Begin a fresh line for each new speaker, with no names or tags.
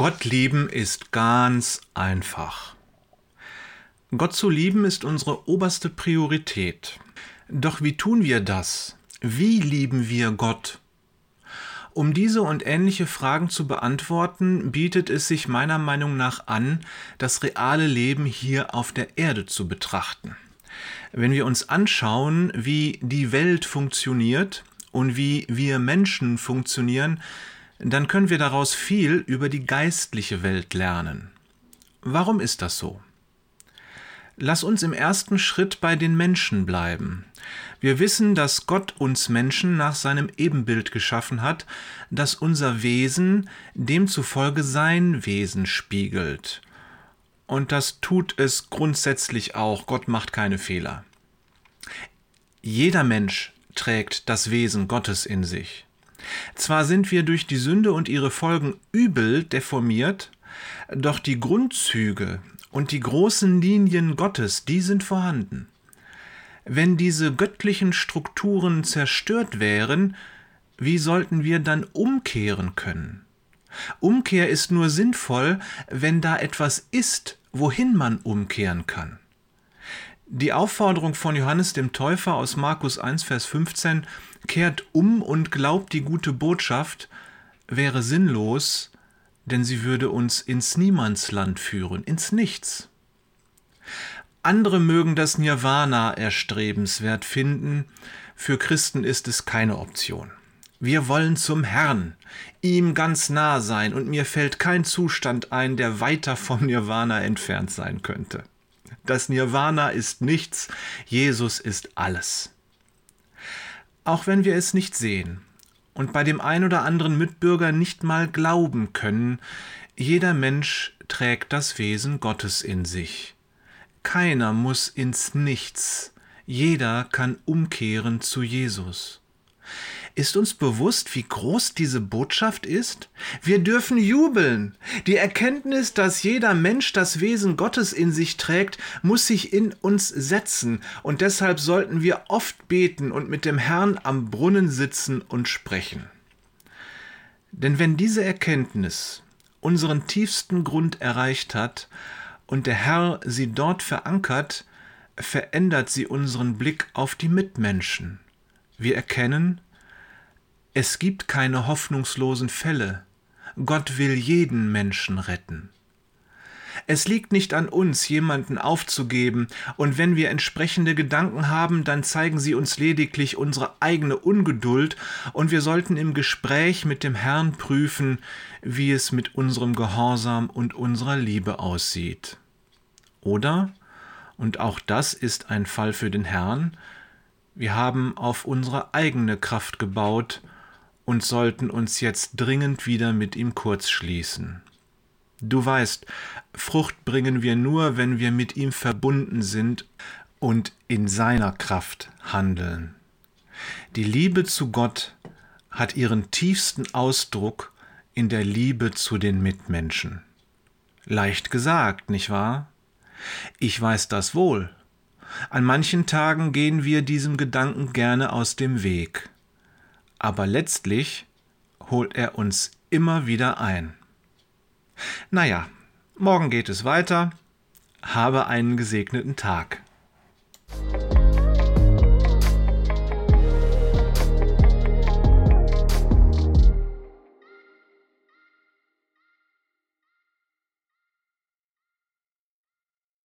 Gott lieben ist ganz einfach. Gott zu lieben ist unsere oberste Priorität. Doch wie tun wir das? Wie lieben wir Gott? Um diese und ähnliche Fragen zu beantworten, bietet es sich meiner Meinung nach an, das reale Leben hier auf der Erde zu betrachten. Wenn wir uns anschauen, wie die Welt funktioniert und wie wir Menschen funktionieren, dann können wir daraus viel über die geistliche Welt lernen. Warum ist das so? Lass uns im ersten Schritt bei den Menschen bleiben. Wir wissen, dass Gott uns Menschen nach seinem Ebenbild geschaffen hat, dass unser Wesen demzufolge sein Wesen spiegelt. Und das tut es grundsätzlich auch. Gott macht keine Fehler. Jeder Mensch trägt das Wesen Gottes in sich. Zwar sind wir durch die Sünde und ihre Folgen übel deformiert, doch die Grundzüge und die großen Linien Gottes, die sind vorhanden. Wenn diese göttlichen Strukturen zerstört wären, wie sollten wir dann umkehren können? Umkehr ist nur sinnvoll, wenn da etwas ist, wohin man umkehren kann. Die Aufforderung von Johannes dem Täufer aus Markus 1, Vers 15, kehrt um und glaubt die gute Botschaft, wäre sinnlos, denn sie würde uns ins Niemandsland führen, ins Nichts. Andere mögen das Nirvana erstrebenswert finden, für Christen ist es keine Option. Wir wollen zum Herrn, ihm ganz nah sein, und mir fällt kein Zustand ein, der weiter vom Nirvana entfernt sein könnte. Das Nirvana ist nichts, Jesus ist alles. Auch wenn wir es nicht sehen, und bei dem ein oder anderen Mitbürger nicht mal glauben können, jeder Mensch trägt das Wesen Gottes in sich. Keiner muss ins Nichts, jeder kann umkehren zu Jesus. Ist uns bewusst, wie groß diese Botschaft ist? Wir dürfen jubeln. Die Erkenntnis, dass jeder Mensch das Wesen Gottes in sich trägt, muss sich in uns setzen, und deshalb sollten wir oft beten und mit dem Herrn am Brunnen sitzen und sprechen. Denn wenn diese Erkenntnis unseren tiefsten Grund erreicht hat und der Herr sie dort verankert, verändert sie unseren Blick auf die Mitmenschen. Wir erkennen, es gibt keine hoffnungslosen Fälle. Gott will jeden Menschen retten. Es liegt nicht an uns, jemanden aufzugeben, und wenn wir entsprechende Gedanken haben, dann zeigen sie uns lediglich unsere eigene Ungeduld, und wir sollten im Gespräch mit dem Herrn prüfen, wie es mit unserem Gehorsam und unserer Liebe aussieht. Oder, und auch das ist ein Fall für den Herrn, wir haben auf unsere eigene Kraft gebaut und sollten uns jetzt dringend wieder mit ihm kurz schließen. Du weißt, Frucht bringen wir nur, wenn wir mit ihm verbunden sind und in seiner Kraft handeln. Die Liebe zu Gott hat ihren tiefsten Ausdruck in der Liebe zu den Mitmenschen. Leicht gesagt, nicht wahr? Ich weiß das wohl. An manchen Tagen gehen wir diesem Gedanken gerne aus dem Weg aber letztlich holt er uns immer wieder ein. Naja, morgen geht es weiter. Habe einen gesegneten Tag.